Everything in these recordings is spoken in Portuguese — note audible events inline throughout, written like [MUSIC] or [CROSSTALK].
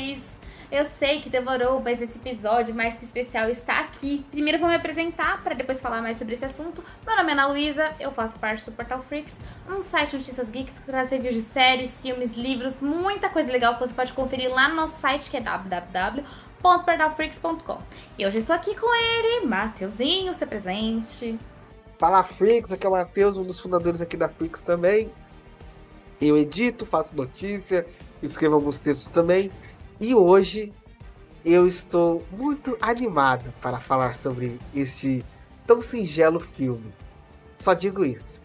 vocês? Eu sei que demorou, mas esse episódio mais que especial está aqui. Primeiro vou me apresentar para depois falar mais sobre esse assunto. Meu nome é Ana Luísa, eu faço parte do Portal Freaks, um site de notícias geeks que traz reviews de séries, filmes, livros, muita coisa legal que você pode conferir lá no nosso site que é www.portalfreaks.com. E hoje eu estou aqui com ele, Mateuzinho, se presente. Fala Freaks, aqui é o Matheus, um dos fundadores aqui da Freaks também. Eu edito, faço notícia, escrevo alguns textos também. E hoje eu estou muito animado para falar sobre este tão singelo filme. Só digo isso.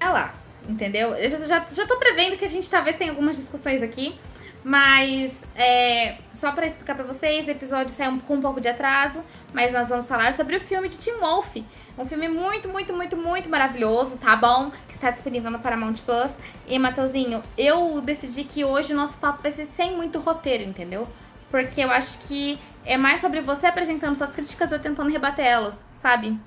É lá, entendeu? Eu já, já tô prevendo que a gente talvez tenha algumas discussões aqui. Mas é, só para explicar para vocês, o episódio saiu com um pouco de atraso, mas nós vamos falar sobre o filme de Tim Wolf. Um filme muito, muito, muito, muito maravilhoso, tá bom? Que está disponível no Paramount Plus. E, Matheusinho, eu decidi que hoje o nosso papo vai ser sem muito roteiro, entendeu? Porque eu acho que é mais sobre você apresentando suas críticas e tentando rebater elas, sabe?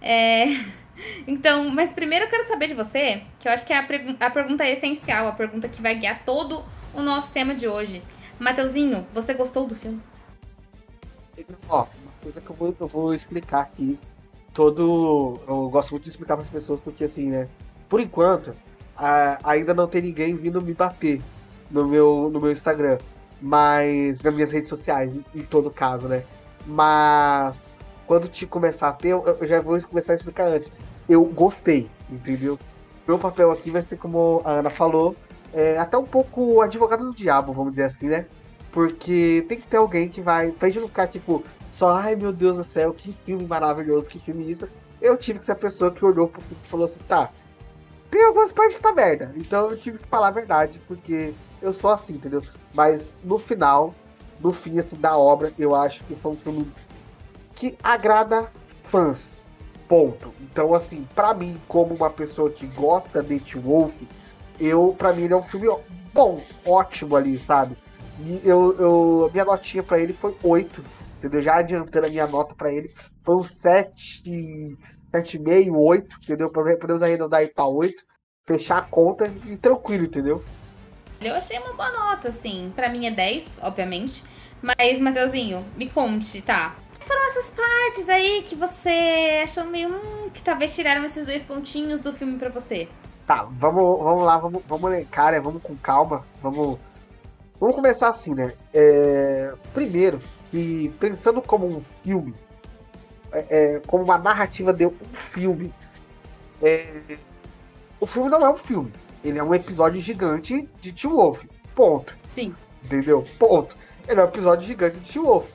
É... [LAUGHS] Então, mas primeiro eu quero saber de você, que eu acho que é a, a pergunta essencial, a pergunta que vai guiar todo o nosso tema de hoje. Mateuzinho, você gostou do filme? Ó, uma coisa que eu vou, eu vou explicar aqui. Todo. Eu gosto muito de explicar para as pessoas, porque assim, né? Por enquanto, a, ainda não tem ninguém vindo me bater no meu, no meu Instagram. Mas. Nas minhas redes sociais, em, em todo caso, né? Mas. Quando te começar a ter, eu, eu já vou começar a explicar antes. Eu gostei, entendeu? Meu papel aqui vai ser, como a Ana falou, é, até um pouco advogado do diabo, vamos dizer assim, né? Porque tem que ter alguém que vai. Pra gente não ficar tipo, só, ai meu Deus do céu, que filme maravilhoso, que filme isso. Eu tive que ser a pessoa que olhou pro filme e falou assim, tá, tem algumas partes que tá merda. Então eu tive que falar a verdade, porque eu sou assim, entendeu? Mas no final, no fim assim, da obra, eu acho que foi um filme que agrada fãs. Ponto. Então, assim, para mim, como uma pessoa que gosta de Wolf, eu, pra mim, ele é um filme bom, ótimo ali, sabe? Eu, eu, minha notinha pra ele foi 8, entendeu? Já adiantando a minha nota pra ele, foi um 7, 7,5, 8, entendeu? Podemos arredondar aí pra 8, fechar a conta e tranquilo, entendeu? Eu achei uma boa nota, assim. Pra mim é 10, obviamente. Mas, Mateuzinho, me conte, tá? Quais foram essas partes aí que você achou meio. Hum, que talvez tiraram esses dois pontinhos do filme pra você? Tá, vamos, vamos lá, vamos, vamos cara, vamos com calma, vamos. Vamos começar assim, né? É, primeiro, que pensando como um filme, é, é, como uma narrativa de um filme, é, o filme não é um filme. Ele é um episódio gigante de Teen Wolf. Ponto. Sim. Entendeu? Ponto. Ele é um episódio gigante de Teen Wolf.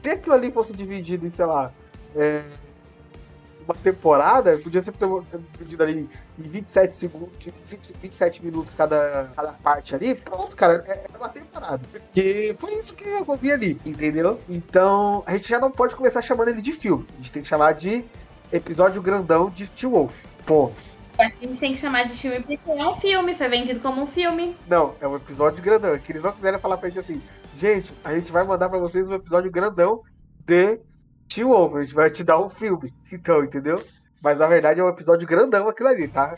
Se aquilo ali fosse dividido em, sei lá, é, uma temporada, podia ser dividido ali em 27 segundos, 27 minutos cada, cada parte ali, pronto, cara, é, é uma temporada. Porque foi isso que eu vi ali, entendeu? Então, a gente já não pode começar chamando ele de filme. A gente tem que chamar de episódio grandão de T Wolf. Ponto. Acho que a gente tem que chamar de filme porque é um filme, foi vendido como um filme. Não, é um episódio grandão. É que eles não quiserem falar pra gente assim, gente, a gente vai mandar pra vocês um episódio grandão de Tio Wolf, a gente vai te dar um filme. Então, entendeu? Mas na verdade é um episódio grandão aquilo ali, tá?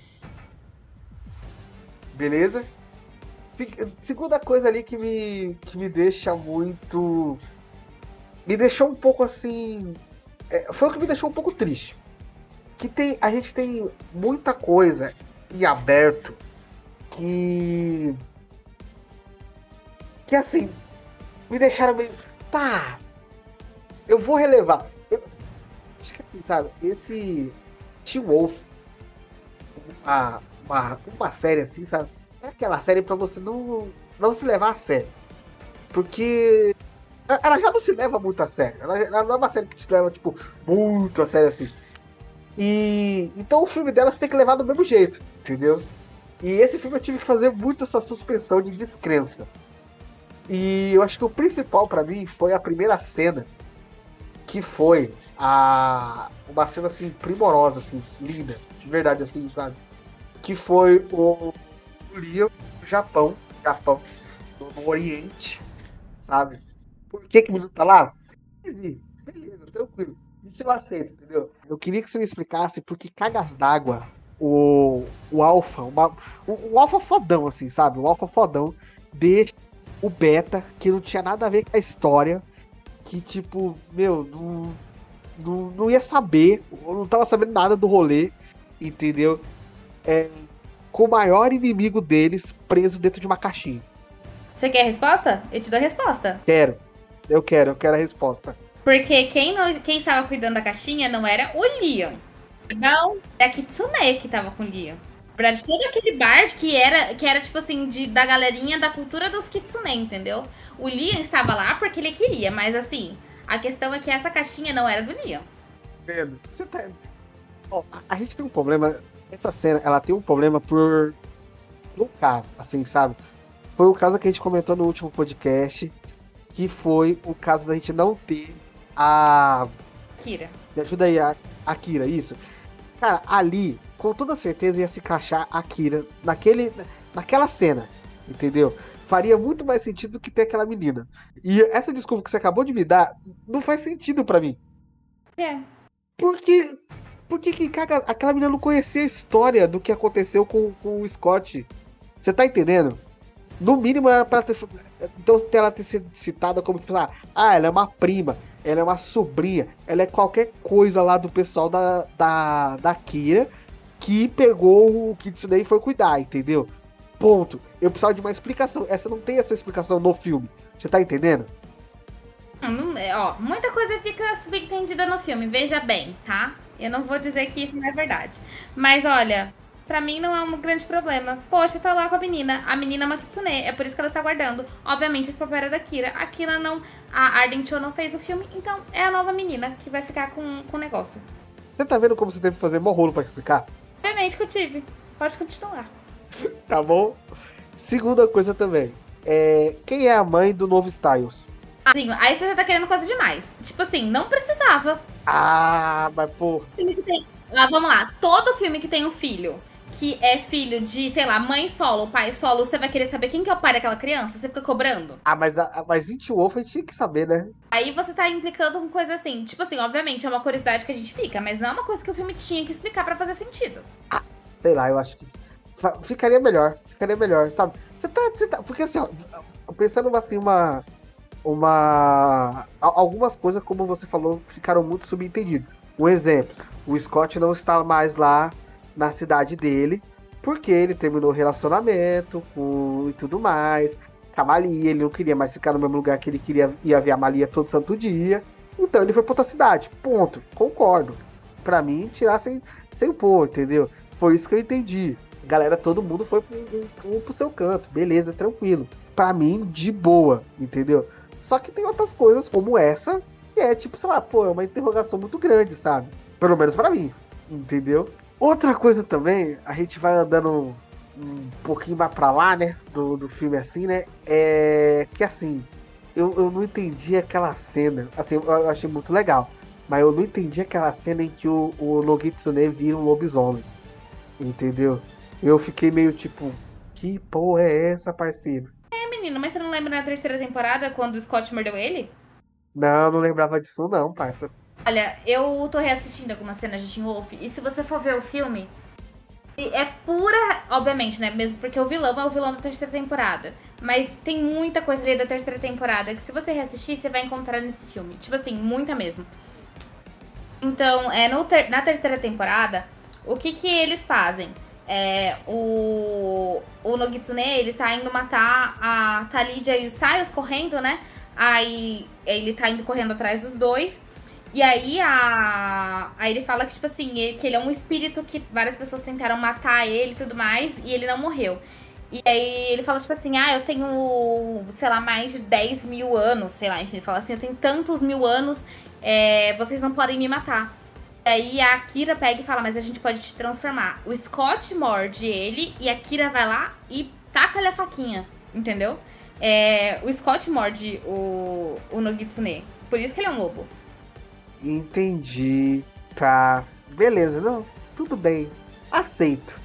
Beleza? Segunda coisa ali que me, que me deixa muito. Me deixou um pouco assim. É, foi o que me deixou um pouco triste. Que tem, a gente tem muita coisa em aberto que. Que assim. Me deixaram meio. Pá! Eu vou relevar. Eu, acho que assim, sabe, esse Teen Wolf, uma, uma, uma série assim, sabe? É aquela série para você não, não se levar a sério. Porque ela já não se leva muito a sério. Ela, ela não é uma série que te leva, tipo, muito a sério assim. E então o filme dela você tem que levar do mesmo jeito, entendeu? E esse filme eu tive que fazer muito essa suspensão de descrença. E eu acho que o principal para mim foi a primeira cena que foi a uma cena assim primorosa, assim, linda, de verdade, assim, sabe? Que foi o, o no Japão, Japão, no, Oriente, sabe? Por que que o menino tá lá? Beleza, tranquilo. Isso eu aceito, entendeu? Eu queria que você me explicasse por que cagas d'água o, o Alpha, uma, o, o Alpha fodão, assim, sabe? O Alpha fodão deixa o beta, que não tinha nada a ver com a história, que tipo, meu, não, não, não ia saber, eu não tava sabendo nada do rolê, entendeu? É, com o maior inimigo deles preso dentro de uma caixinha. Você quer a resposta? Eu te dou a resposta. Quero. Eu quero, eu quero a resposta. Porque quem, não, quem estava cuidando da caixinha não era o Leon. Não, é a Kitsune que tava com o Leon. Verdade, todo aquele bar que era, que era tipo assim, de, da galerinha da cultura dos Kitsune, entendeu? O Leon estava lá porque ele queria, mas assim, a questão é que essa caixinha não era do Leon. Pedro, você tá. A, a gente tem um problema. Essa cena, ela tem um problema por. No caso, assim, sabe? Foi o caso que a gente comentou no último podcast, que foi o caso da gente não ter a. Kira. Me ajuda aí, a, a Kira, isso. Cara, ali, com toda certeza ia se encaixar a Kira naquele, naquela cena, entendeu? Faria muito mais sentido do que ter aquela menina. E essa desculpa que você acabou de me dar não faz sentido para mim. É. Porque. Por que que caga, aquela menina não conhecia a história do que aconteceu com, com o Scott? Você tá entendendo? No mínimo era pra ter. Então ela ter sido citada como, tipo, ah, ah, ela é uma prima, ela é uma sobrinha, ela é qualquer coisa lá do pessoal da, da, da Kira que pegou o Kitsune e foi cuidar, entendeu? Ponto. Eu precisava de uma explicação. Essa não tem essa explicação no filme. Você tá entendendo? Não, é, ó, muita coisa fica subentendida no filme, veja bem, tá? Eu não vou dizer que isso não é verdade. Mas olha, pra mim não é um grande problema. Poxa, tá lá com a menina. A menina é uma Kitsune, é por isso que ela está guardando. Obviamente, esse papel era da Kira. A Kira não. A Arden Cho não fez o filme, então é a nova menina que vai ficar com, com o negócio. Você tá vendo como você teve que fazer mó rolo pra explicar? Obviamente que eu tive. Pode continuar. [LAUGHS] Tá bom? Segunda coisa também. É, quem é a mãe do novo Styles? Assim, aí você já tá querendo coisa demais. Tipo assim, não precisava. Ah, mas pô. Ah, vamos lá. Todo filme que tem um filho que é filho de, sei lá, mãe solo, pai solo, você vai querer saber quem que é o pai daquela criança? Você fica cobrando. Ah, mas, a, mas It Wolf a gente tinha que saber, né? Aí você tá implicando com coisa assim. Tipo assim, obviamente é uma curiosidade que a gente fica, mas não é uma coisa que o filme tinha que explicar pra fazer sentido. Sei lá, eu acho que ficaria melhor. Ficaria melhor, sabe? Você tá, você tá. Porque assim, ó, pensando assim, uma. Uma. Algumas coisas, como você falou, ficaram muito subentendidas. Um exemplo: o Scott não está mais lá na cidade dele, porque ele terminou o relacionamento com, e tudo mais. Com a Malia, ele não queria mais ficar no mesmo lugar que ele queria ia ver a Malia todo santo dia. Então ele foi pra outra cidade. Ponto. Concordo. Pra mim, tirar sem, sem pôr, entendeu? Foi isso que eu entendi. Galera, todo mundo foi pro, pro, pro seu canto. Beleza, tranquilo. Pra mim, de boa, entendeu? Só que tem outras coisas como essa, que é tipo, sei lá, pô, é uma interrogação muito grande, sabe? Pelo menos pra mim, entendeu? Outra coisa também, a gente vai andando um pouquinho mais pra lá, né? Do, do filme assim, né? É que assim, eu, eu não entendi aquela cena. Assim, eu, achei muito legal. Mas eu não entendi aquela cena em que o, o Nogitsune vira um lobisomem. Entendeu? Eu fiquei meio tipo, que porra é essa, parceiro? É, menino, mas você não lembra na terceira temporada quando o Scott mordeu ele? Não, não lembrava disso não, parça. Olha, eu tô reassistindo algumas cenas de Teen Wolf e se você for ver o filme, é pura, obviamente, né? Mesmo porque o vilão é o vilão da terceira temporada. Mas tem muita coisa ali da terceira temporada que se você reassistir, você vai encontrar nesse filme. Tipo assim, muita mesmo. Então, é, ter- na terceira temporada, o que que eles fazem? É, o, o Nogitsune, ele tá indo matar a Talidia e o Sayos correndo, né? Aí ele tá indo correndo atrás dos dois. E aí a. Aí ele fala que, tipo assim, ele- que ele é um espírito que várias pessoas tentaram matar ele e tudo mais, e ele não morreu. E aí ele fala, tipo assim, ah, eu tenho, sei lá, mais de 10 mil anos, sei lá, ele fala assim, eu tenho tantos mil anos, é, vocês não podem me matar. E aí a Kira pega e fala, mas a gente pode te transformar. O Scott morde ele e a Kira vai lá e taca-lhe a faquinha, entendeu? É, o Scott morde o, o Nogitsune. Por isso que ele é um lobo. Entendi. Tá. Beleza, não. Tudo bem. Aceito.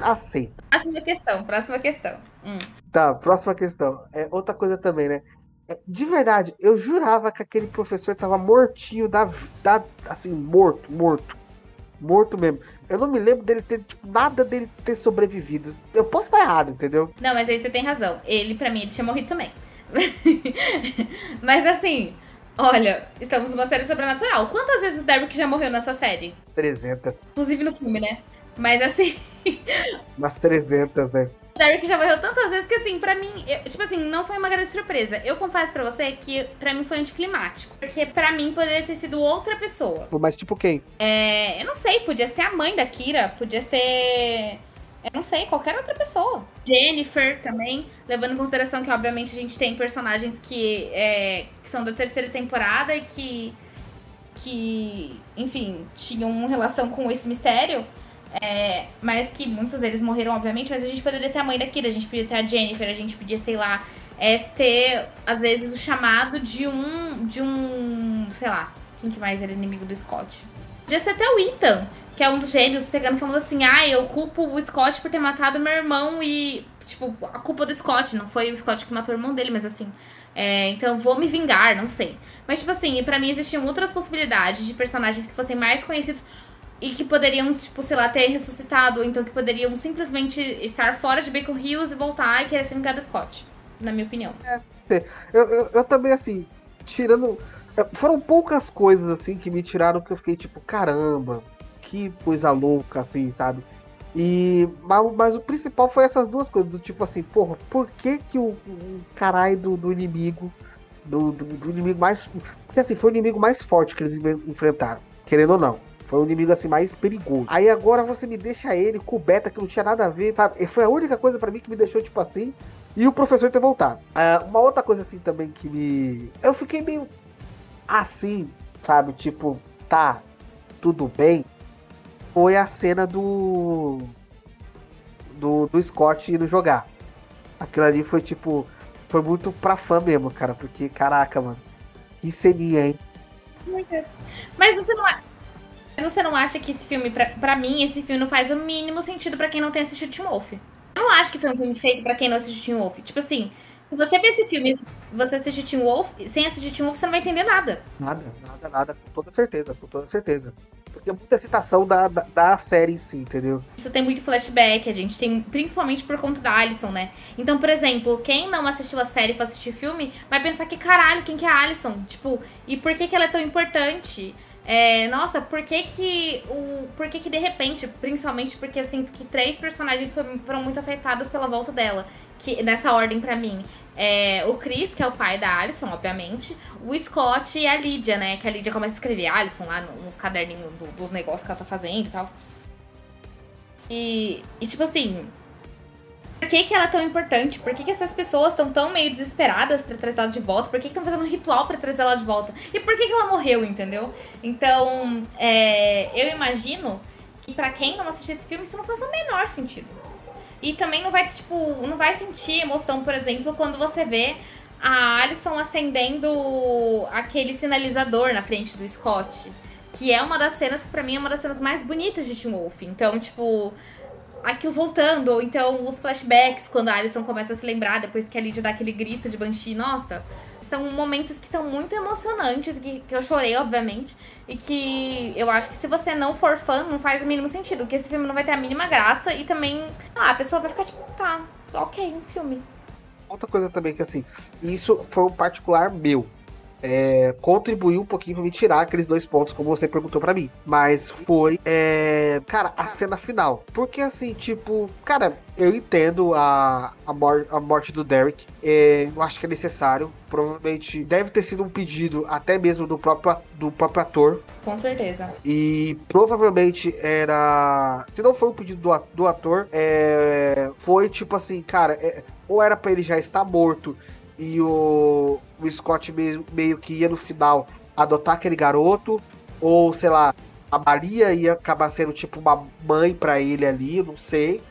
Aceito. Próxima questão, próxima questão. Hum. Tá, próxima questão. É outra coisa também, né? É, De verdade, eu jurava que aquele professor tava mortinho da, da assim, morto, morto. Morto mesmo. Eu não me lembro dele ter, tipo, nada dele ter sobrevivido. Eu posso estar errado, entendeu? Não, mas aí você tem razão. Ele, pra mim, ele tinha morrido também. [LAUGHS] mas assim, olha, estamos numa série sobrenatural. Quantas vezes o Derek já morreu nessa série? 300. Inclusive no filme, né? Mas assim. [LAUGHS] Umas 300, né? Derek já morreu tantas vezes que, assim, pra mim, eu, tipo assim, não foi uma grande surpresa. Eu confesso pra você que pra mim foi anticlimático. Porque pra mim poderia ter sido outra pessoa. Mas tipo quem? É. Eu não sei, podia ser a mãe da Kira, podia ser. Eu não sei, qualquer outra pessoa. Jennifer também, levando em consideração que, obviamente, a gente tem personagens que, é, que são da terceira temporada e que. que, enfim, tinham relação com esse mistério. É, mas que muitos deles morreram, obviamente, mas a gente poderia ter a mãe da a gente podia ter a Jennifer, a gente podia, sei lá, é, ter, às vezes, o chamado de um. de um. sei lá, quem que mais era inimigo do Scott? Podia ser até o Ethan, que é um dos gênios, pegando e falando assim, ah, eu culpo o Scott por ter matado meu irmão e. Tipo, a culpa do Scott, não foi o Scott que matou o irmão dele, mas assim. É, então vou me vingar, não sei. Mas, tipo assim, para mim existiam outras possibilidades de personagens que fossem mais conhecidos e que poderiam, tipo, sei lá, ter ressuscitado, ou então que poderiam simplesmente estar fora de Bacon Hills e voltar e querer ser vingado Scott, na minha opinião. É, eu, eu, eu, também, assim, tirando. É, foram poucas coisas, assim, que me tiraram que eu fiquei tipo, caramba, que coisa louca, assim, sabe? E, mas, mas o principal foi essas duas coisas, do tipo assim, porra, por que que o, o caralho do, do inimigo, do, do, do, inimigo mais. Porque assim, foi o inimigo mais forte que eles enfrentaram, querendo ou não. Foi o inimigo assim mais perigoso. Aí agora você me deixa ele coberta que não tinha nada a ver, sabe? E foi a única coisa para mim que me deixou tipo assim. E o professor ter voltado. Uh, uma outra coisa assim também que me. Eu fiquei meio assim, sabe? Tipo, tá, tudo bem. Foi a cena do. Do, do Scott indo jogar. Aquilo ali foi tipo. Foi muito pra fã mesmo, cara. Porque, caraca, mano. Que ceninha, hein? Mas você não. Mas você não acha que esse filme, pra, pra mim, esse filme não faz o mínimo sentido para quem não tem assistido Teen Wolf? Eu não acho que foi um filme feito para quem não assistiu Teen Wolf. Tipo assim, se você ver esse filme você assistir Teen Wolf, sem assistir Teen Wolf, você não vai entender nada. Nada, nada, nada. Com toda certeza, com toda certeza. Porque é muita citação da, da, da, série em si, entendeu? Isso tem muito flashback, a gente tem, principalmente por conta da Alison, né? Então, por exemplo, quem não assistiu a série e for assistir filme, vai pensar que caralho, quem que é a Alison? Tipo, e por que, que ela é tão importante? É, nossa, por que que o. Por que que de repente, principalmente porque eu sinto que três personagens foram muito afetados pela volta dela. Que, nessa ordem para mim. É, o Chris, que é o pai da Alison, obviamente. O Scott e a Lídia, né? Que a Lídia começa a escrever Alison lá nos caderninhos do, dos negócios que ela tá fazendo e tal. E, e tipo assim, por que, que ela é tão importante? Por que, que essas pessoas estão tão meio desesperadas para trazer ela de volta? Por que estão fazendo um ritual para trazer ela de volta? E por que, que ela morreu, entendeu? Então, é, eu imagino que para quem não assistiu esse filme, isso não faz o menor sentido. E também não vai, tipo, não vai sentir emoção, por exemplo, quando você vê a Alison acendendo aquele sinalizador na frente do Scott. Que é uma das cenas que pra mim é uma das cenas mais bonitas de Teen Wolf. Então, tipo, aquilo voltando, ou então os flashbacks, quando a Alison começa a se lembrar, depois que a Lydia dá aquele grito de Banshee, nossa, são momentos que são muito emocionantes, que, que eu chorei, obviamente, e que eu acho que se você não for fã, não faz o mínimo sentido, que esse filme não vai ter a mínima graça, e também, ah, a pessoa vai ficar tipo, tá, ok, um filme. Outra coisa também que, assim, isso foi um particular meu, é, contribuiu um pouquinho pra me tirar aqueles dois pontos, como você perguntou para mim. Mas foi, é, cara, a cena final. Porque assim, tipo, cara, eu entendo a, a, mor a morte do Derek. É, eu acho que é necessário. Provavelmente deve ter sido um pedido até mesmo do próprio, do próprio ator. Com certeza. E provavelmente era. Se não foi um pedido do, do ator, é, foi tipo assim, cara, é, ou era para ele já estar morto e o, o Scott meio, meio que ia no final adotar aquele garoto, ou sei lá, a Maria ia acabar sendo tipo uma mãe para ele ali, não sei.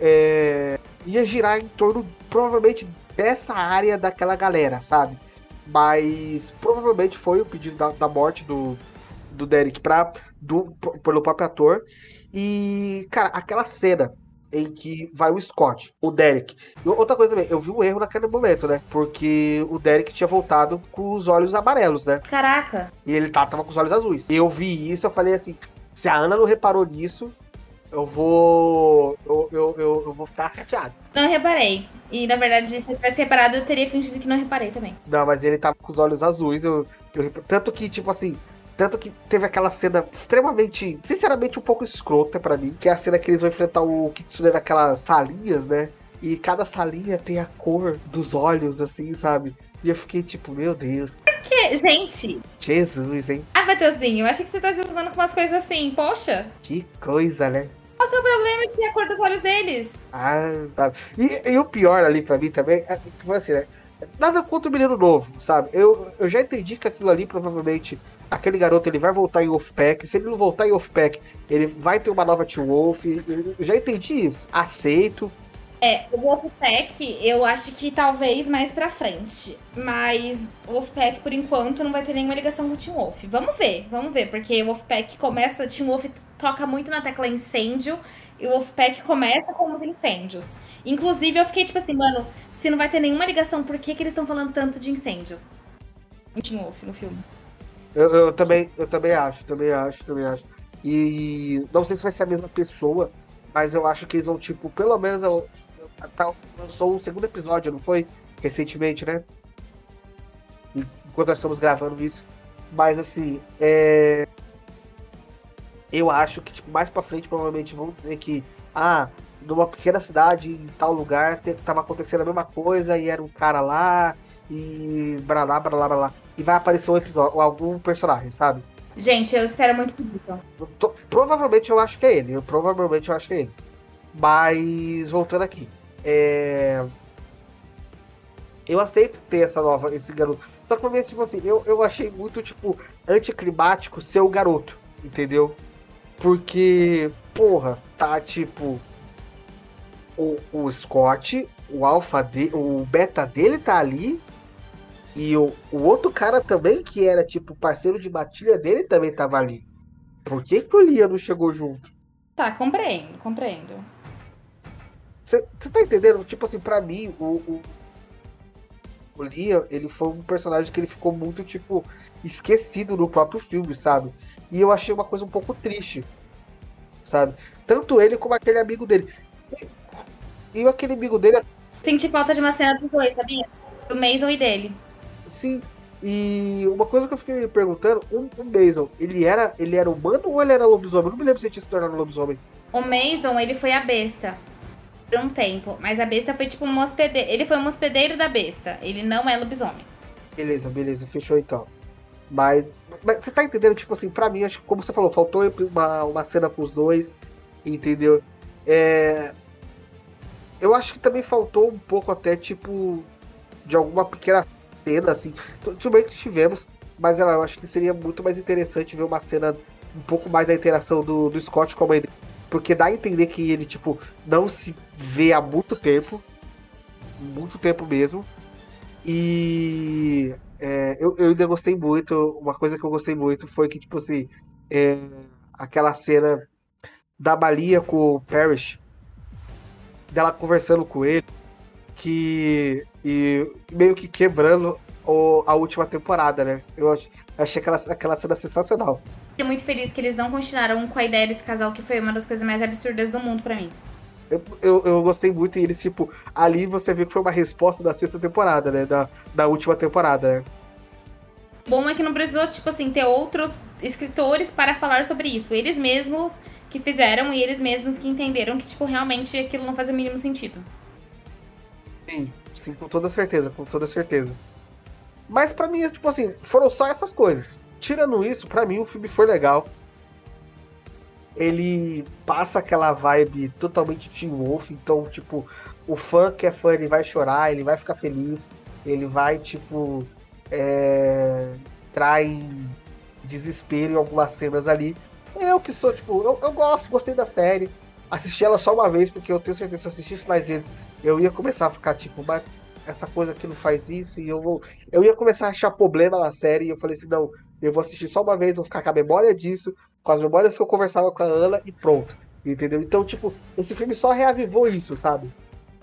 É, ia girar em torno, provavelmente, dessa área daquela galera, sabe? Mas provavelmente foi o pedido da, da morte do, do Derek pra, do, pelo próprio ator. E, cara, aquela cena em que vai o Scott, o Derek. E outra coisa também, eu vi um erro naquele momento, né? Porque o Derek tinha voltado com os olhos amarelos, né? Caraca. E ele tá, tava com os olhos azuis. E eu vi isso, eu falei assim, Se a Ana não reparou nisso, eu vou. Eu, eu, eu, eu, vou ficar chateado. Não reparei. E na verdade, se eu tivesse reparado, eu teria fingido que não reparei também. Não, mas ele tava com os olhos azuis. Eu, eu, tanto que, tipo assim. Tanto que teve aquela cena extremamente, sinceramente, um pouco escrota para mim, que é a cena que eles vão enfrentar o Kitsune naquelas salinhas, né? E cada salinha tem a cor dos olhos, assim, sabe? E eu fiquei tipo, meu Deus. Por que, gente? Jesus, hein? Ah, Matheusinho, eu achei que você tá se com umas coisas assim, poxa. Que coisa, né? Qual que é o problema de a cor dos olhos deles? Ah, tá. E, e o pior ali pra mim também, é, tipo assim, né? Nada contra o menino novo, sabe? Eu, eu já entendi que aquilo ali provavelmente aquele garoto ele vai voltar em Wolfpack. Se ele não voltar em Wolfpack, ele vai ter uma nova Team Wolf. Já entendi isso. Aceito. É, o Wolfpack, eu acho que talvez mais pra frente. Mas o Wolfpack, por enquanto, não vai ter nenhuma ligação com o Team Wolf. Vamos ver, vamos ver, porque o Wolfpack começa, Team Wolf toca muito na tecla incêndio, e o Wolfpack começa com os incêndios. Inclusive, eu fiquei tipo assim, mano, se não vai ter nenhuma ligação, por que, que eles estão falando tanto de incêndio? Em Team Wolf, no filme. Eu, eu, também, eu também acho, também acho, também acho. E não sei se vai ser a mesma pessoa, mas eu acho que eles vão, tipo, pelo menos eu, Tá, lançou o segundo episódio, não foi? Recentemente, né? Enquanto nós estamos gravando isso. Mas assim, é... eu acho que tipo, mais pra frente provavelmente vão dizer que ah, numa pequena cidade, em tal lugar, tava acontecendo a mesma coisa e era um cara lá e bralá, bralá, bralá. E vai aparecer um episódio, algum personagem, sabe? Gente, eu espero muito por isso. Provavelmente eu acho que é ele. Eu, provavelmente eu acho que é ele. Mas voltando aqui. É... Eu aceito ter essa nova, esse garoto. Só que pra mim, tipo assim, eu, eu achei muito, tipo, anticlimático ser o garoto, entendeu? Porque, porra, tá tipo. O, o Scott, o alfa de, o beta dele tá ali. E o, o outro cara também, que era tipo parceiro de batilha dele, também tava ali. Por que, que o Lia não chegou junto? Tá, compreendo, compreendo. Você tá entendendo? Tipo assim, pra mim, o, o, o Liam, ele foi um personagem que ele ficou muito, tipo, esquecido no próprio filme, sabe? E eu achei uma coisa um pouco triste, sabe? Tanto ele como aquele amigo dele. E, e aquele amigo dele. Senti falta de uma cena dos dois, sabia? Do Mason e dele. Sim. E uma coisa que eu fiquei me perguntando, o, o Mason, ele era, ele era humano ou ele era lobisomem? Eu não me lembro se ele tinha se tornado lobisomem. O Mason, ele foi a besta por um tempo. Mas a besta foi tipo um hospedeiro. Ele foi um hospedeiro da besta. Ele não é lobisomem. Beleza, beleza, fechou então. Mas, mas você tá entendendo? Tipo assim, pra mim, acho que como você falou, faltou uma, uma cena com os dois, entendeu? É, eu acho que também faltou um pouco até, tipo, de alguma pequena cena, assim. Tudo bem que tivemos, mas eu acho que seria muito mais interessante ver uma cena um pouco mais da interação do, do Scott com a mãe dele porque dá a entender que ele, tipo, não se vê há muito tempo. Muito tempo mesmo. E é, eu, eu ainda gostei muito. Uma coisa que eu gostei muito foi que, tipo assim, é, aquela cena da Balia com o Parrish, dela conversando com ele, que. E meio que quebrando o, a última temporada, né? Eu achei aquela, aquela cena sensacional. Fiquei muito feliz que eles não continuaram com a ideia desse casal, que foi uma das coisas mais absurdas do mundo para mim. Eu, eu, eu, gostei muito e eles, tipo, ali você viu que foi uma resposta da sexta temporada, né? Da, da última temporada, né? Bom é que não precisou, tipo assim, ter outros escritores para falar sobre isso. Eles mesmos que fizeram e eles mesmos que entenderam que, tipo, realmente aquilo não fazia o mínimo sentido. Sim, sim, com toda certeza, com toda certeza. Mas para mim, tipo assim, foram só essas coisas tirando isso, para mim o filme foi legal. Ele passa aquela vibe totalmente Teen Wolf, então, tipo, o fã que é fã, ele vai chorar, ele vai ficar feliz, ele vai, tipo, é, em desespero em algumas cenas ali. Eu que sou, tipo, eu, eu gosto, gostei da série. Assisti ela só uma vez, porque eu tenho certeza que se eu assistisse mais vezes, eu ia começar a ficar, tipo, mas essa coisa aqui não faz isso, e eu vou. Eu ia começar a achar problema na série, e eu falei assim, não, eu vou assistir só uma vez, vou ficar com a memória disso, com as memórias que eu conversava com a Ana e pronto. Entendeu? Então, tipo, esse filme só reavivou isso, sabe?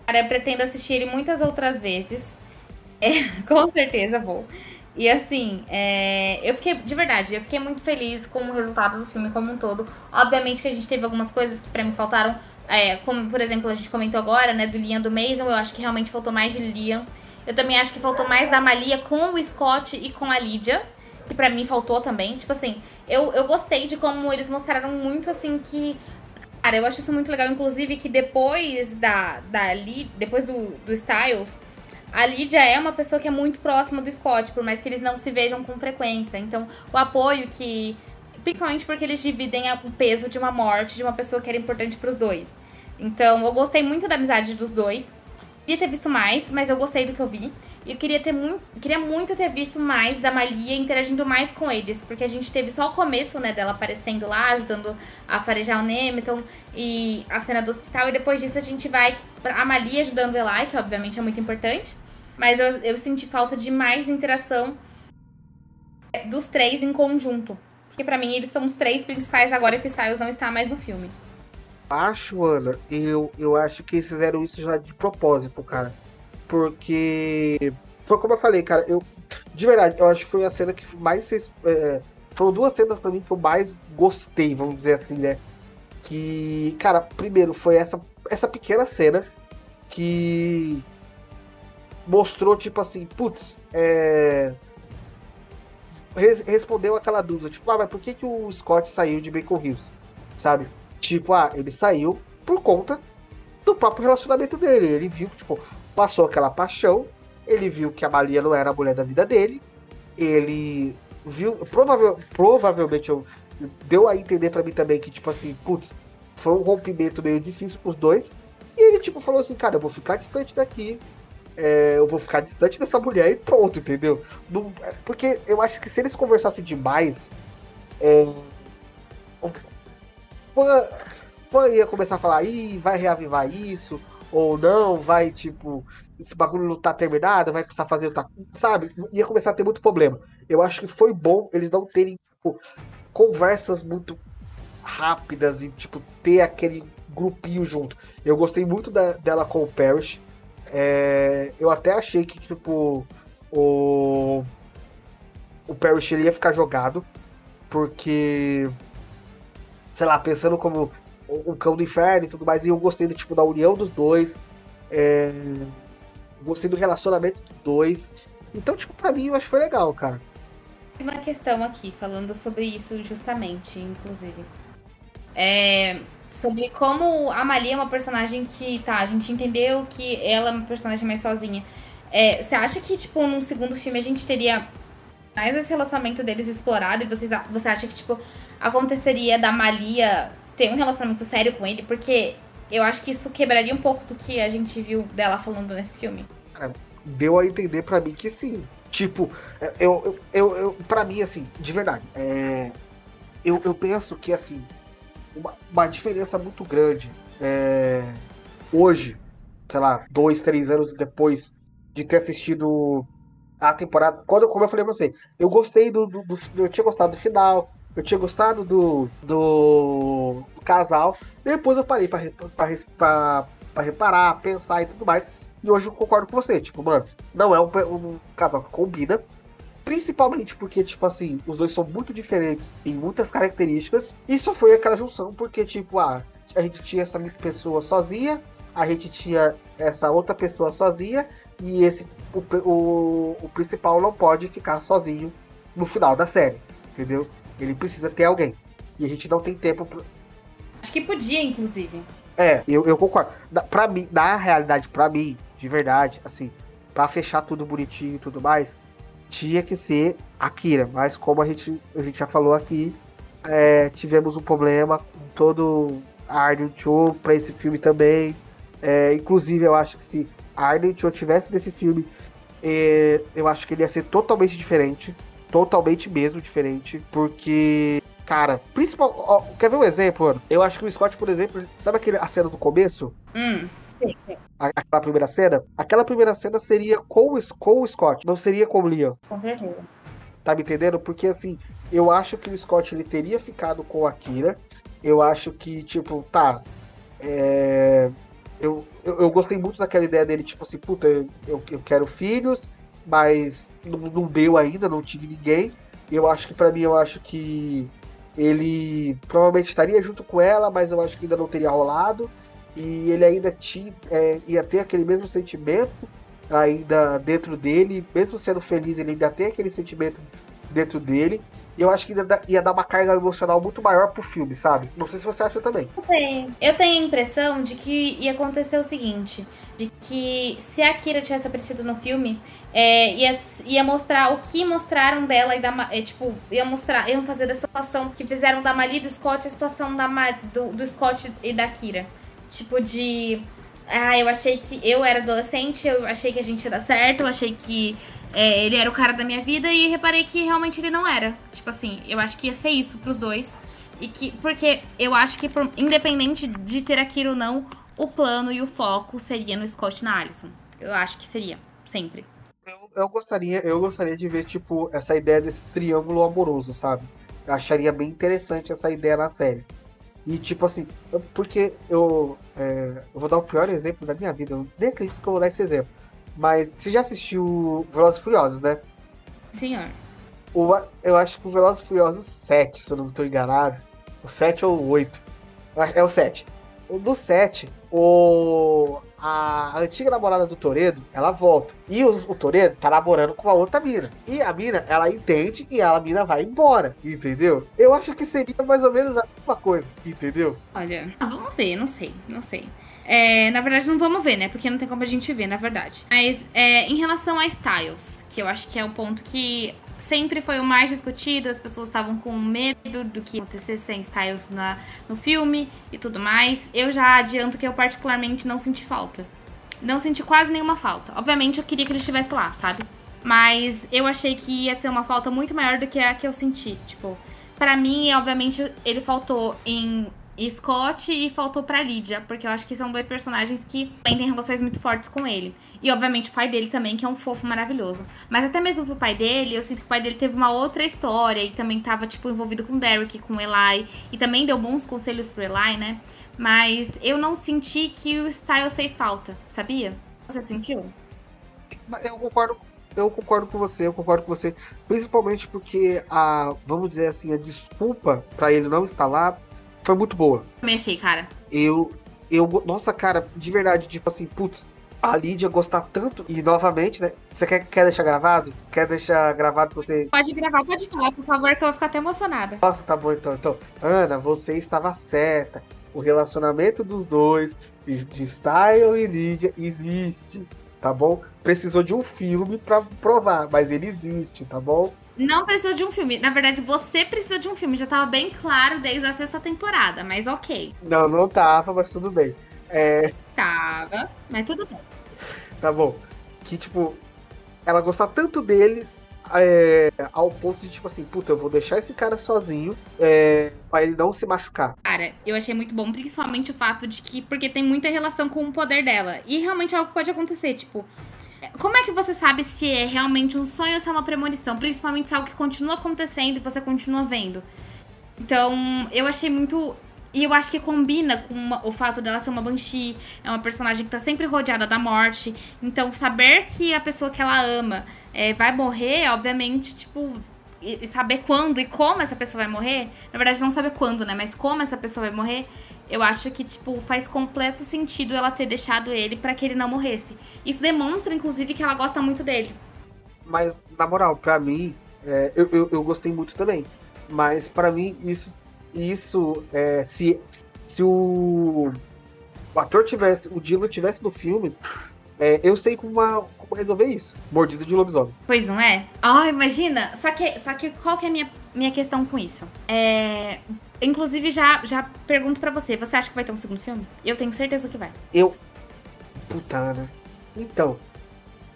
Cara, eu pretendo assistir ele muitas outras vezes. É, [LAUGHS] com certeza vou. E assim, é, eu fiquei, de verdade, eu fiquei muito feliz com o resultado do filme como um todo. Obviamente que a gente teve algumas coisas que pra mim faltaram, é, como por exemplo a gente comentou agora, né, do Liam do Mason, eu acho que realmente faltou mais de Liam. Eu também acho que faltou mais da Malia com o Scott e com a Lydia, que pra mim faltou também. Tipo assim, eu, eu gostei de como eles mostraram muito assim que. Cara, eu acho isso muito legal, inclusive, que depois da. da depois do, do Styles a Lídia é uma pessoa que é muito próxima do Scott, por mais que eles não se vejam com frequência. Então, o apoio que. Principalmente porque eles dividem o peso de uma morte de uma pessoa que era importante para os dois. Então, eu gostei muito da amizade dos dois. Queria ter visto mais, mas eu gostei do que eu vi. E eu queria, ter muito, queria muito ter visto mais da Malia interagindo mais com eles. Porque a gente teve só o começo, né, dela aparecendo lá, ajudando a farejar o Nemeton e a cena do hospital. E depois disso a gente vai a Malia ajudando o Eli, que obviamente é muito importante. Mas eu, eu senti falta de mais interação dos três em conjunto. Porque para mim eles são os três principais agora que Styles não está mais no filme. Acho, Ana, eu, eu acho que eles fizeram isso já de propósito, cara. Porque. Foi como eu falei, cara, eu. De verdade, eu acho que foi a cena que mais fez. É, foram duas cenas para mim que eu mais gostei, vamos dizer assim, né? Que, cara, primeiro foi essa, essa pequena cena que mostrou, tipo assim, putz, é... respondeu aquela dúvida, tipo, ah, mas por que, que o Scott saiu de Bacon Hills? Sabe? Tipo, ah, ele saiu por conta do próprio relacionamento dele. Ele viu, tipo, passou aquela paixão, ele viu que a Malia não era a mulher da vida dele, ele viu, provavel, provavelmente eu, deu a entender para mim também que, tipo assim, putz, foi um rompimento meio difícil pros dois, e ele, tipo, falou assim, cara, eu vou ficar distante daqui, é, eu vou ficar distante dessa mulher e pronto, entendeu? Não, porque eu acho que se eles conversassem demais, é, fã, fã ia começar a falar, ih, vai reavivar isso, ou não, vai, tipo, esse bagulho não tá terminado, vai precisar fazer outra sabe? Ia começar a ter muito problema. Eu acho que foi bom eles não terem, tipo, conversas muito rápidas e, tipo, ter aquele grupinho junto. Eu gostei muito da, dela com o Parrish. É, eu até achei que, tipo, o, o Parrish ia ficar jogado, porque, sei lá, pensando como o cão do inferno e tudo mais, e eu gostei do, tipo, da união dos dois, é, gostei do relacionamento dos dois, então, tipo, pra mim, eu acho que foi legal, cara. Uma questão aqui, falando sobre isso justamente, inclusive. É, sobre como a Malia é uma personagem que, tá, a gente entendeu que ela é uma personagem mais sozinha. É, você acha que, tipo, num segundo filme a gente teria mais esse relacionamento deles explorado e vocês, você acha que, tipo, aconteceria da Malia ter um relacionamento sério com ele? Porque eu acho que isso quebraria um pouco do que a gente viu dela falando nesse filme. Deu a entender para mim que sim. Tipo, eu, eu, eu, eu para mim, assim, de verdade, é, eu, eu penso que, assim, uma, uma diferença muito grande. É, hoje, sei lá, dois, três anos depois de ter assistido a temporada. Quando, como eu falei pra você, eu gostei do, do, do Eu tinha gostado do final, eu tinha gostado do, do, do casal. Depois eu parei pra, reparar, pensar e tudo mais. E hoje eu concordo com você. Tipo, mano, não é um, um casal que combina. Principalmente porque, tipo assim, os dois são muito diferentes em muitas características. E só foi aquela junção porque, tipo, ah, a gente tinha essa pessoa sozinha, a gente tinha essa outra pessoa sozinha, e esse o, o, o principal não pode ficar sozinho no final da série, entendeu? Ele precisa ter alguém. E a gente não tem tempo. Pra... Acho que podia, inclusive. É, eu, eu concordo. Pra mim, na realidade, pra mim, de verdade, assim, pra fechar tudo bonitinho e tudo mais, tinha que ser Akira, mas como a gente, a gente já falou aqui, é, tivemos um problema com todo a Arden Cho para esse filme também. É, inclusive, eu acho que se a Arden Cho tivesse nesse filme, é, eu acho que ele ia ser totalmente diferente. Totalmente mesmo diferente. Porque, cara, principal. Ó, quer ver um exemplo, mano? Eu acho que o Scott, por exemplo, sabe aquele, a cena do começo? Hum aquela primeira cena, aquela primeira cena seria com, com o Scott, não seria com o Liam. Com certeza. Tá me entendendo? Porque assim, eu acho que o Scott ele teria ficado com a Kira. Eu acho que, tipo, tá. É... Eu, eu, eu, gostei muito daquela ideia dele, tipo assim, puta, eu, eu quero filhos mas não, não deu ainda, não tive ninguém. Eu acho que para mim, eu acho que ele provavelmente estaria junto com ela, mas eu acho que ainda não teria rolado. E ele ainda tinha, é, ia ter aquele mesmo sentimento ainda dentro dele, mesmo sendo feliz, ele ainda tem aquele sentimento dentro dele. E eu acho que ia dar uma carga emocional muito maior pro filme, sabe? Não sei se você acha também. Eu tenho a impressão de que ia acontecer o seguinte: de que se a Kira tivesse aparecido no filme, é, ia, ia mostrar o que mostraram dela e da. É, tipo, ia mostrar, iam fazer da situação que fizeram da Mali do Scott a situação da, do, do Scott e da Kira. Tipo, de. Ah, eu achei que eu era adolescente, eu achei que a gente ia dar certo, eu achei que é, ele era o cara da minha vida e reparei que realmente ele não era. Tipo assim, eu acho que ia ser isso pros dois. E que, porque eu acho que, independente de ter aquilo ou não, o plano e o foco seria no Scott e na Alison. Eu acho que seria, sempre. Eu, eu, gostaria, eu gostaria de ver, tipo, essa ideia desse triângulo amoroso, sabe? Eu acharia bem interessante essa ideia na série. E tipo assim, porque eu, é, eu vou dar o pior exemplo da minha vida, eu nem acredito que eu vou dar esse exemplo. Mas você já assistiu Velozes e Furiosos, né? Senhor. O, eu acho que o Velozes e Furiosos 7, se eu não estou enganado. O 7 ou o 8. É o 7. O do 7, o, a antiga namorada do Toredo, ela volta. E o, o Toredo tá namorando com a outra mina. E a mina, ela entende e a mina vai embora, entendeu? Eu acho que seria mais ou menos a mesma coisa, entendeu? Olha, vamos ver, não sei, não sei. É, na verdade, não vamos ver, né? Porque não tem como a gente ver, na verdade. Mas é, em relação a Styles, que eu acho que é o ponto que sempre foi o mais discutido, as pessoas estavam com medo do que acontecesse sem Styles na, no filme e tudo mais. Eu já adianto que eu particularmente não senti falta. Não senti quase nenhuma falta. Obviamente eu queria que ele estivesse lá, sabe? Mas eu achei que ia ser uma falta muito maior do que a que eu senti. Tipo, para mim, obviamente, ele faltou em Scott e faltou pra Lydia, porque eu acho que são dois personagens que também têm relações muito fortes com ele. E obviamente o pai dele também, que é um fofo maravilhoso. Mas até mesmo pro pai dele, eu sinto que o pai dele teve uma outra história e também tava, tipo, envolvido com Derek, com Eli. E também deu bons conselhos pro Eli, né? Mas eu não senti que o Styles fez falta, sabia? Você sentiu? Eu concordo eu concordo com você, eu concordo com você, principalmente porque a, vamos dizer assim, a desculpa para ele não estar lá foi muito boa. Também achei, cara. Eu, eu, nossa, cara, de verdade, tipo assim, putz, a Lídia gostar tanto, e novamente, né? Você quer, quer deixar gravado? Quer deixar gravado pra você. Pode gravar, pode falar, por favor, que eu vou ficar até emocionada. Nossa, tá bom então. Então, Ana, você estava certa. O relacionamento dos dois, de Style e Lídia, existe, tá bom? Precisou de um filme pra provar, mas ele existe, tá bom? Não precisa de um filme. Na verdade, você precisa de um filme. Já tava bem claro desde a sexta temporada, mas ok. Não, não tava, mas tudo bem. É... Tava, mas tudo bem. Tá bom. Que, tipo, ela gostar tanto dele é, ao ponto de, tipo assim, puta, eu vou deixar esse cara sozinho é, pra ele não se machucar. Cara, eu achei muito bom, principalmente o fato de que, porque tem muita relação com o poder dela. E realmente é algo que pode acontecer, tipo, como é que você sabe se é realmente um sonho ou se é uma premonição? Principalmente se é algo que continua acontecendo e você continua vendo. Então, eu achei muito. E eu acho que combina com uma, o fato dela ser uma Banshee. É uma personagem que tá sempre rodeada da morte. Então, saber que a pessoa que ela ama é, vai morrer, obviamente, tipo. E saber quando e como essa pessoa vai morrer. Na verdade, não saber quando, né? Mas como essa pessoa vai morrer eu acho que, tipo, faz completo sentido ela ter deixado ele para que ele não morresse. Isso demonstra, inclusive, que ela gosta muito dele. Mas, na moral, para mim, é, eu, eu, eu, gostei muito também. Mas, para mim, isso, isso é, se, se o, o ator tivesse, o Dylan tivesse no filme, é, eu sei como, uma, como resolver isso. Mordida de lobisomem. Pois não é? Ah, oh, imagina! Só que, só que qual que é a minha, minha questão com isso? É, Inclusive, já, já pergunto para você, você acha que vai ter um segundo filme? Eu tenho certeza que vai. Eu. Puta, né? Então,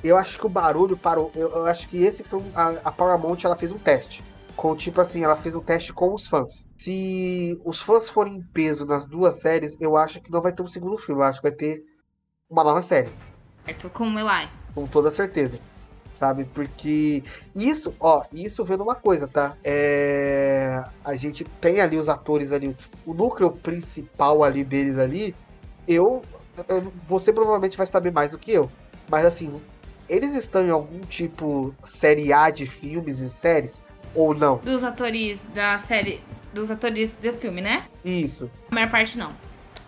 eu acho que o barulho parou. Eu, eu acho que esse foi. A, a Paramount ela fez um teste. Com tipo assim, ela fez um teste com os fãs. Se os fãs forem em peso nas duas séries, eu acho que não vai ter um segundo filme. Eu acho que vai ter uma nova série. Certo, com o Eli. Com toda certeza sabe? Porque isso, ó, isso vendo uma coisa, tá? É, a gente tem ali os atores ali, o núcleo principal ali deles ali, eu, você provavelmente vai saber mais do que eu, mas assim, eles estão em algum tipo série A de filmes e séries? Ou não? Dos atores da série. Dos atores do filme, né? Isso. A maior parte não.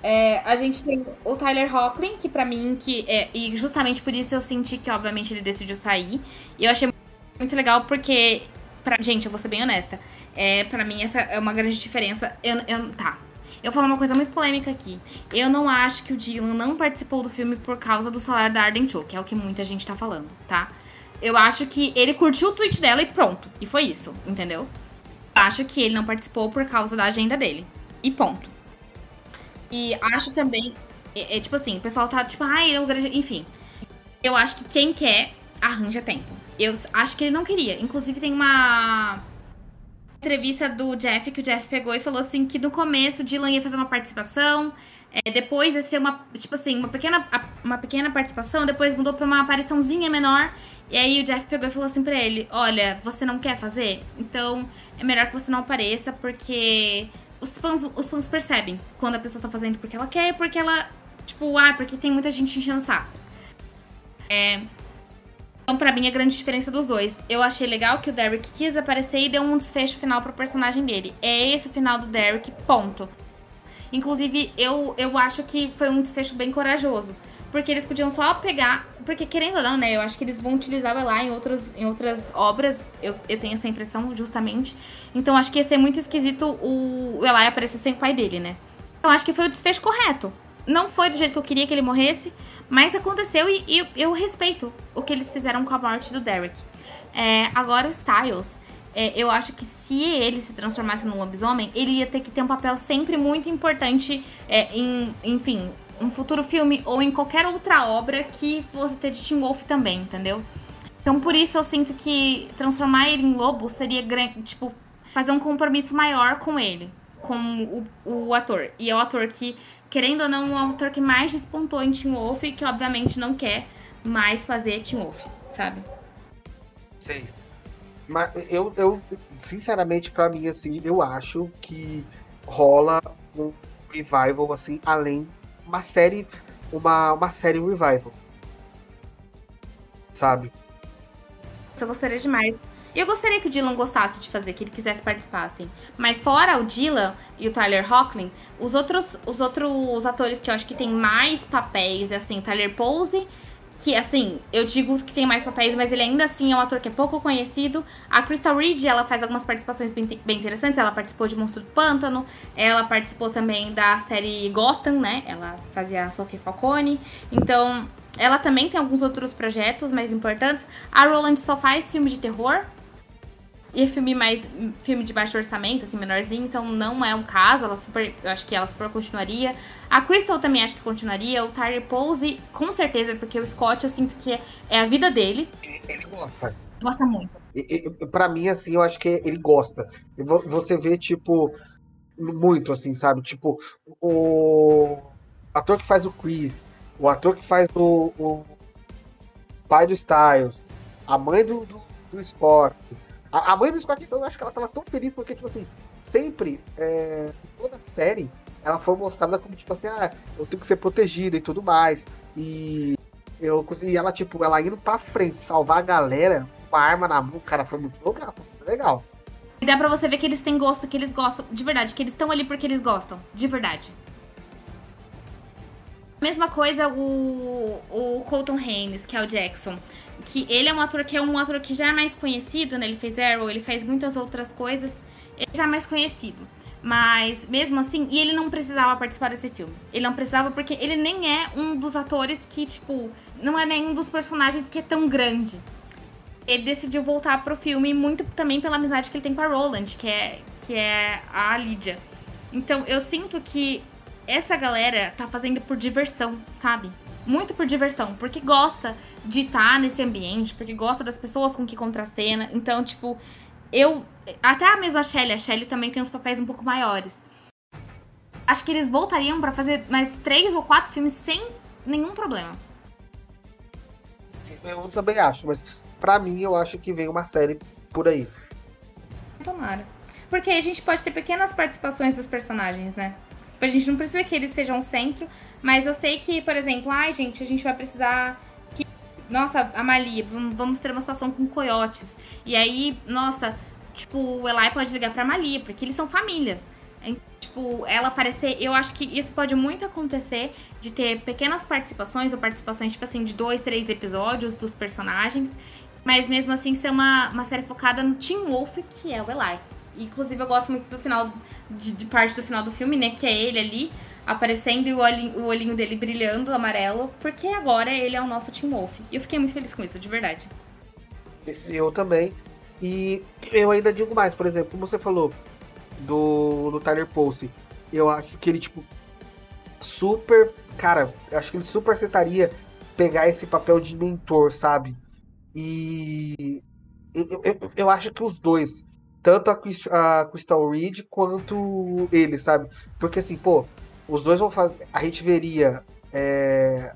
É, a gente tem o Tyler Hoechlin, que pra mim, que é, e justamente por isso eu senti que, obviamente, ele decidiu sair. E eu achei muito legal porque, pra, gente, eu vou ser bem honesta, é, pra mim essa é uma grande diferença. Eu, eu, tá, eu vou falar uma coisa muito polêmica aqui. Eu não acho que o Dylan não participou do filme por causa do salário da Arden Cho, que é o que muita gente tá falando, tá? Eu acho que ele curtiu o tweet dela e pronto. E foi isso, entendeu? Eu acho que ele não participou por causa da agenda dele. E ponto. E acho também. É, é tipo assim, o pessoal tá tipo, ai, eu. Enfim. Eu acho que quem quer arranja tempo. Eu acho que ele não queria. Inclusive, tem uma entrevista do Jeff que o Jeff pegou e falou assim que no começo o Dylan ia fazer uma participação, é, depois ia ser uma, tipo assim, uma pequena, uma pequena participação, depois mudou pra uma apariçãozinha menor. E aí o Jeff pegou e falou assim pra ele: Olha, você não quer fazer? Então é melhor que você não apareça, porque os fãs, os fãs percebem quando a pessoa tá fazendo porque ela quer porque ela, tipo, ah, porque tem muita gente enchendo o saco. É, então, pra mim, a grande diferença dos dois. Eu achei legal que o Derek quis aparecer e deu um desfecho final pro personagem dele. É esse o final do Derek, ponto. Inclusive, eu, eu acho que foi um desfecho bem corajoso. Porque eles podiam só pegar. Porque, querendo ou não, né? Eu acho que eles vão utilizar o Eli em, outros, em outras obras. Eu, eu tenho essa impressão, justamente. Então, acho que ia ser muito esquisito o, o Eli aparecer sem o pai dele, né? Então, acho que foi o desfecho correto. Não foi do jeito que eu queria que ele morresse. Mas aconteceu e, e eu respeito o que eles fizeram com a morte do Derek. É, agora o Styles, é, eu acho que se ele se transformasse num lobisomem, ele ia ter que ter um papel sempre muito importante é, em, enfim, um futuro filme ou em qualquer outra obra que fosse ter de Tim Wolf também, entendeu? Então por isso eu sinto que transformar ele em lobo seria tipo fazer um compromisso maior com ele, com o, o ator. E é o ator que querendo ou não, um autor que mais despontou em Teen Wolf e que obviamente não quer mais fazer Teen Wolf, sabe? Sei. Mas eu, eu sinceramente, para mim, assim, eu acho que rola um revival, assim, além uma série, uma, uma série revival. Sabe? Eu gostaria demais. Eu gostaria que o Dylan gostasse de fazer, que ele quisesse participar, assim. Mas fora o Dylan e o Tyler Hoechlin, os outros, os outros atores que eu acho que tem mais papéis, assim, o Tyler Pose, que, assim, eu digo que tem mais papéis, mas ele ainda assim é um ator que é pouco conhecido. A Crystal Reed, ela faz algumas participações bem, bem interessantes. Ela participou de Monstro do Pântano, ela participou também da série Gotham, né? Ela fazia a Sofia Falcone. Então, ela também tem alguns outros projetos mais importantes. A Roland só faz filme de terror, e é filme mais. filme de baixo orçamento, assim, menorzinho, então não é um caso. Ela super. Eu acho que ela super continuaria. A Crystal também acho que continuaria. O Tyler Pose, com certeza, porque o Scott eu sinto que é a vida dele. Ele gosta. Gosta muito. Pra mim, assim, eu acho que ele gosta. Você vê, tipo, muito, assim, sabe? Tipo, o ator que faz o Chris, o ator que faz o, o pai do Styles, a mãe do, do, do Scott a, a mãe do Scott, então, eu acho que ela tava tão feliz porque, tipo assim, sempre, é, toda a série, ela foi mostrada como, tipo assim, ah, eu tenho que ser protegida e tudo mais. E eu consegui ela, tipo, ela indo pra frente, salvar a galera com a arma na mão, cara, foi muito legal, muito legal. E dá pra você ver que eles têm gosto, que eles gostam, de verdade, que eles estão ali porque eles gostam, de verdade. Mesma coisa o, o Colton Haynes, que é o Jackson que ele é um ator que é um ator que já é mais conhecido, né? Ele fez Arrow, ele fez muitas outras coisas. Ele já é mais conhecido. Mas mesmo assim, e ele não precisava participar desse filme. Ele não precisava porque ele nem é um dos atores que, tipo, não é nenhum dos personagens que é tão grande. Ele decidiu voltar pro filme muito também pela amizade que ele tem com a Roland, que é, que é a Lydia. Então eu sinto que essa galera tá fazendo por diversão, sabe? Muito por diversão, porque gosta de estar tá nesse ambiente, porque gosta das pessoas com que contracena. Então, tipo, eu. Até a mesma Shelly, a Shelly também tem uns papéis um pouco maiores. Acho que eles voltariam para fazer mais três ou quatro filmes sem nenhum problema. Eu também acho, mas para mim eu acho que vem uma série por aí. Tomara. Porque aí a gente pode ter pequenas participações dos personagens, né? A gente não precisa que eles sejam o centro, mas eu sei que, por exemplo, ai, gente, a gente vai precisar que nossa, a Malia, vamos ter uma situação com coiotes. E aí, nossa, tipo, o Eli pode ligar pra Malia, porque eles são família. Tipo, ela aparecer, eu acho que isso pode muito acontecer de ter pequenas participações, ou participações, tipo assim, de dois, três episódios dos personagens. Mas mesmo assim ser uma, uma série focada no Tim Wolf, que é o Eli. Inclusive, eu gosto muito do final, de, de, parte do final do filme, né? Que é ele ali aparecendo e o olhinho, o olhinho dele brilhando amarelo, porque agora ele é o nosso Tim Wolf. E eu fiquei muito feliz com isso, de verdade. Eu também. E eu ainda digo mais, por exemplo, como você falou do, do Tyler Pulse, eu acho que ele, tipo, super. Cara, acho que ele super aceitaria pegar esse papel de mentor, sabe? E eu, eu, eu acho que os dois, tanto a, a Crystal Reed quanto ele, sabe? Porque assim, pô, os dois vão fazer. A gente veria é,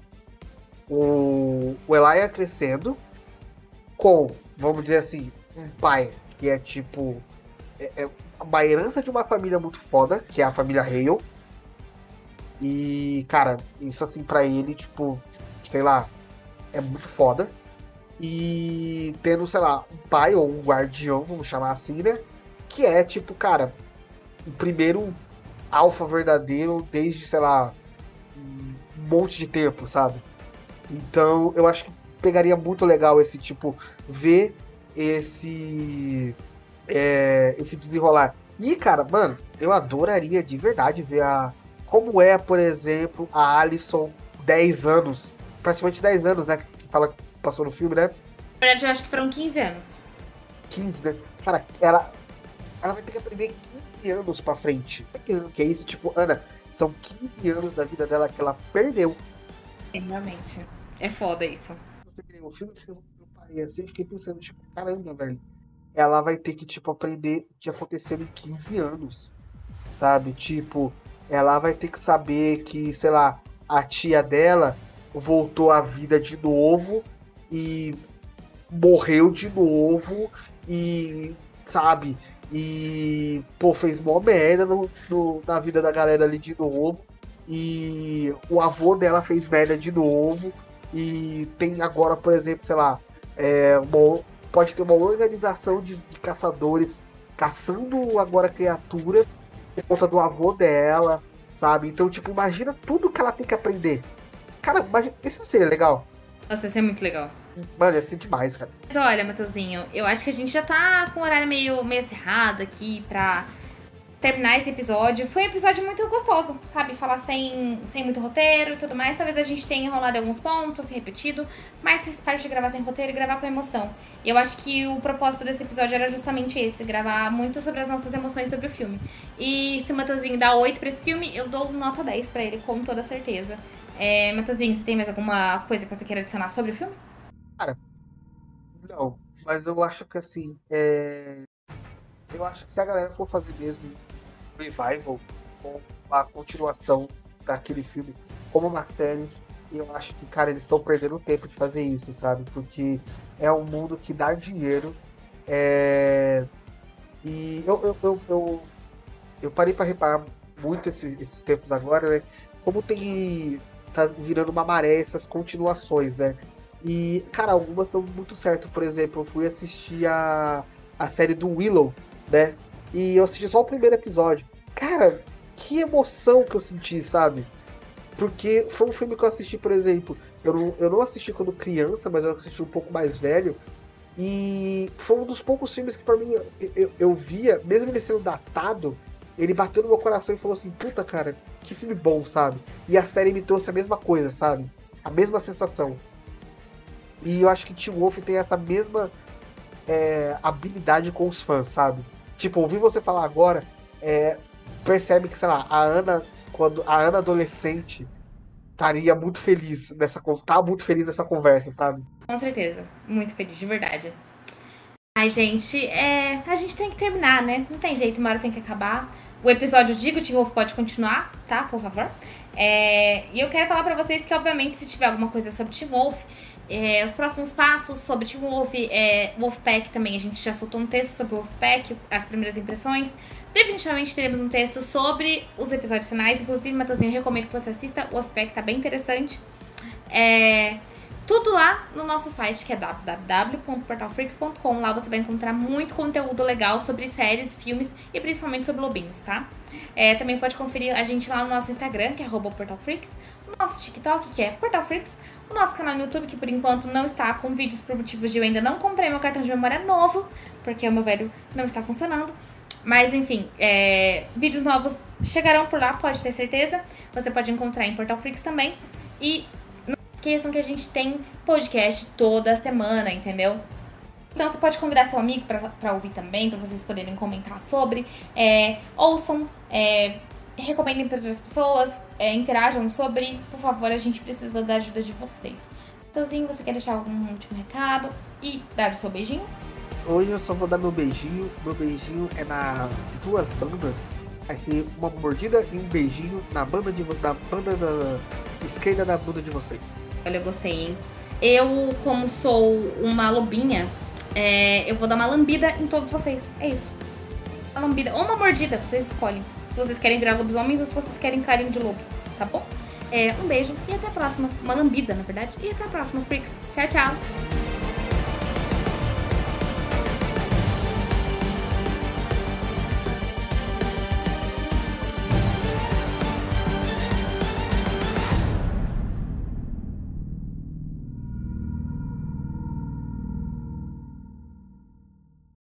o, o Elia crescendo com, vamos dizer assim, um pai que é tipo. É, é uma herança de uma família muito foda, que é a família Hale. E, cara, isso assim para ele, tipo, sei lá, é muito foda. E tendo, sei lá, um pai ou um guardião, vamos chamar assim, né? Que é, tipo, cara, o primeiro alfa verdadeiro desde, sei lá, um monte de tempo, sabe? Então, eu acho que pegaria muito legal esse tipo, ver esse é, esse desenrolar. E, cara, mano, eu adoraria de verdade ver a como é, por exemplo, a Alison 10 anos, praticamente 10 anos, né, que fala que passou no filme, né? Na verdade, eu acho que foram 15 anos. 15, né? Cara, ela ela vai ter que aprender 15 anos pra frente. Que é isso? Tipo, Ana, são 15 anos da vida dela que ela perdeu. Realmente. É foda isso. O filme eu parei assim, eu fiquei pensando, tipo, caramba, velho. Ela vai ter que, tipo, aprender o que aconteceu em 15 anos. Sabe? Tipo, ela vai ter que saber que, sei lá, a tia dela voltou à vida de novo e morreu de novo e, sabe, e, pô, fez mó merda no, no, na vida da galera ali de novo. E o avô dela fez merda de novo. E tem agora, por exemplo, sei lá, é, uma, pode ter uma organização de, de caçadores caçando agora criaturas por conta do avô dela, sabe? Então, tipo, imagina tudo que ela tem que aprender. Cara, imagina, isso seria legal. Nossa, isso é muito legal. Mano, ia ser demais, cara. Mas olha, Matheusinho, eu acho que a gente já tá com o horário meio, meio acirrado aqui pra terminar esse episódio. Foi um episódio muito gostoso, sabe? Falar sem, sem muito roteiro e tudo mais. Talvez a gente tenha enrolado alguns pontos, repetido, mas faz parte de gravar sem roteiro e gravar com emoção. E eu acho que o propósito desse episódio era justamente esse, gravar muito sobre as nossas emoções sobre o filme. E se o Matheusinho dá 8 pra esse filme, eu dou nota 10 pra ele, com toda certeza. É, Matheusinho, você tem mais alguma coisa que você queira adicionar sobre o filme? Cara, não. Mas eu acho que assim, é... eu acho que se a galera for fazer mesmo revival com a continuação daquele filme como uma série, eu acho que, cara, eles estão perdendo tempo de fazer isso, sabe? Porque é um mundo que dá dinheiro. É... E eu, eu, eu, eu, eu parei para reparar muito esse, esses tempos agora, né? Como tem. tá virando uma maré essas continuações, né? E, cara, algumas dão muito certo. Por exemplo, eu fui assistir a, a série do Willow, né? E eu assisti só o primeiro episódio. Cara, que emoção que eu senti, sabe? Porque foi um filme que eu assisti, por exemplo. Eu não, eu não assisti quando criança, mas eu assisti um pouco mais velho. E foi um dos poucos filmes que, para mim, eu, eu, eu, via, mesmo ele sendo datado, ele bateu no meu coração e falou assim: Puta, cara, que filme bom, sabe? E a série me trouxe a mesma coisa, sabe? A mesma sensação. E eu acho que Tim Wolf tem essa mesma é, habilidade com os fãs, sabe? Tipo, ouvir você falar agora, é, percebe que, sei lá, a Ana, quando a Ana adolescente estaria muito feliz nessa tá muito feliz nessa conversa, sabe? Com certeza, muito feliz, de verdade. Ai, gente, é, a gente tem que terminar, né? Não tem jeito, uma hora tem que acabar. O episódio Digo Tim Wolf pode continuar, tá? Por favor. É, e eu quero falar para vocês que, obviamente, se tiver alguma coisa sobre Tim Wolf, é, os próximos passos sobre Team Wolf, é, Wolfpack também, a gente já soltou um texto sobre o Wolfpack, as primeiras impressões. Definitivamente teremos um texto sobre os episódios finais. Inclusive, Matheusinho, recomendo que você assista. O Wolfpack tá bem interessante. É, tudo lá no nosso site, que é www.portalfreaks.com. Lá você vai encontrar muito conteúdo legal sobre séries, filmes e principalmente sobre lobinhos, tá? É, também pode conferir a gente lá no nosso Instagram, que é portalfreaks, o nosso TikTok, que é portalfreaks, o nosso canal no YouTube, que por enquanto não está com vídeos por motivos de eu ainda não comprei meu cartão de memória novo, porque o meu velho não está funcionando. Mas enfim, é, vídeos novos chegarão por lá, pode ter certeza. Você pode encontrar em Portal Freaks também. E não esqueçam que a gente tem podcast toda semana, entendeu? Então você pode convidar seu amigo para ouvir também, para vocês poderem comentar sobre. É, ouçam, é, recomendem para outras pessoas, é, interajam sobre. Por favor, a gente precisa da ajuda de vocês. Então, você quer deixar algum último recado e dar o seu beijinho? Hoje eu só vou dar meu beijinho. Meu beijinho é na duas bandas. Vai ser uma mordida e um beijinho na banda de da banda da esquerda da bunda de vocês. Olha, eu gostei, hein? Eu, como sou uma lobinha, é, eu vou dar uma lambida em todos vocês. É isso. Uma lambida ou uma mordida, vocês escolhem. Se vocês querem virar lobisomens ou se vocês querem carinho de lobo, tá bom? É, um beijo e até a próxima. Uma lambida, na verdade. E até a próxima, Freaks. Tchau, tchau.